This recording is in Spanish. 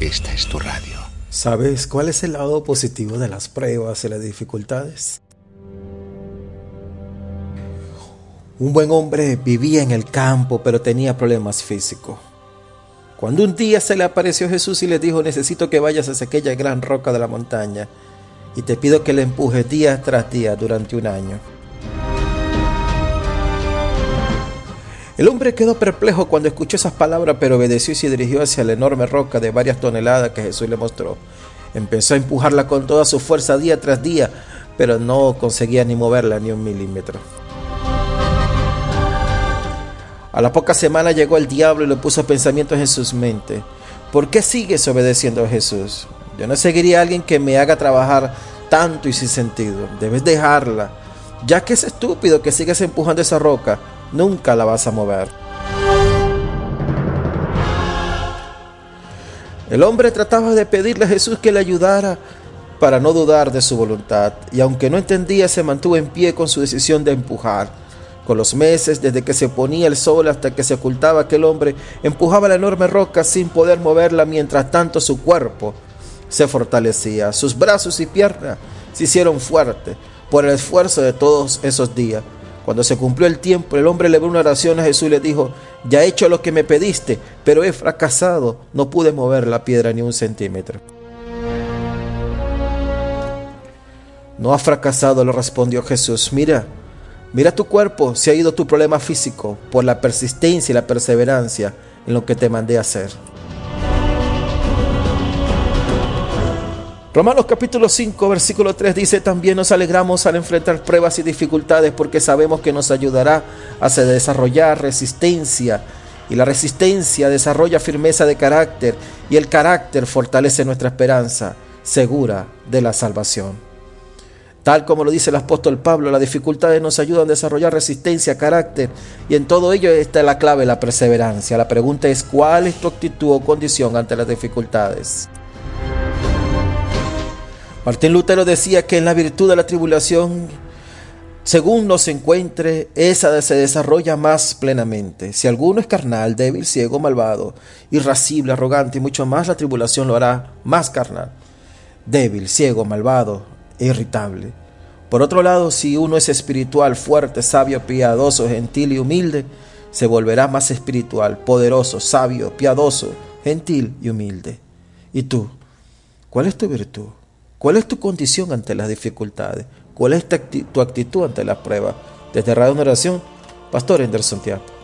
esta es tu radio. ¿Sabes cuál es el lado positivo de las pruebas y las dificultades? Un buen hombre vivía en el campo, pero tenía problemas físicos. Cuando un día se le apareció Jesús y le dijo, necesito que vayas hacia aquella gran roca de la montaña y te pido que le empujes día tras día durante un año. El hombre quedó perplejo cuando escuchó esas palabras, pero obedeció y se dirigió hacia la enorme roca de varias toneladas que Jesús le mostró. Empezó a empujarla con toda su fuerza día tras día, pero no conseguía ni moverla ni un milímetro. A la poca semana llegó el diablo y le puso pensamientos en sus mentes. ¿Por qué sigues obedeciendo a Jesús? Yo no seguiría a alguien que me haga trabajar tanto y sin sentido. Debes dejarla, ya que es estúpido que sigas empujando esa roca nunca la vas a mover. El hombre trataba de pedirle a Jesús que le ayudara para no dudar de su voluntad, y aunque no entendía, se mantuvo en pie con su decisión de empujar. Con los meses, desde que se ponía el sol hasta que se ocultaba aquel hombre, empujaba la enorme roca sin poder moverla, mientras tanto su cuerpo se fortalecía. Sus brazos y piernas se hicieron fuertes por el esfuerzo de todos esos días. Cuando se cumplió el tiempo, el hombre le dio una oración a Jesús y le dijo, ya he hecho lo que me pediste, pero he fracasado, no pude mover la piedra ni un centímetro. No ha fracasado, le respondió Jesús, mira, mira tu cuerpo, se ha ido tu problema físico por la persistencia y la perseverancia en lo que te mandé a hacer. Romanos capítulo 5, versículo 3 dice, también nos alegramos al enfrentar pruebas y dificultades porque sabemos que nos ayudará a desarrollar resistencia y la resistencia desarrolla firmeza de carácter y el carácter fortalece nuestra esperanza segura de la salvación. Tal como lo dice el apóstol Pablo, las dificultades nos ayudan a desarrollar resistencia, carácter, y en todo ello está la clave, la perseverancia. La pregunta es, ¿cuál es tu actitud o condición ante las dificultades? Martín Lutero decía que en la virtud de la tribulación, según nos encuentre, esa se desarrolla más plenamente. Si alguno es carnal, débil, ciego, malvado, irascible, arrogante y mucho más, la tribulación lo hará más carnal, débil, ciego, malvado e irritable. Por otro lado, si uno es espiritual, fuerte, sabio, piadoso, gentil y humilde, se volverá más espiritual, poderoso, sabio, piadoso, gentil y humilde. ¿Y tú? ¿Cuál es tu virtud? ¿Cuál es tu condición ante las dificultades? ¿Cuál es tu actitud ante las pruebas? Desde Radio Oración, Pastor Anderson Tiago.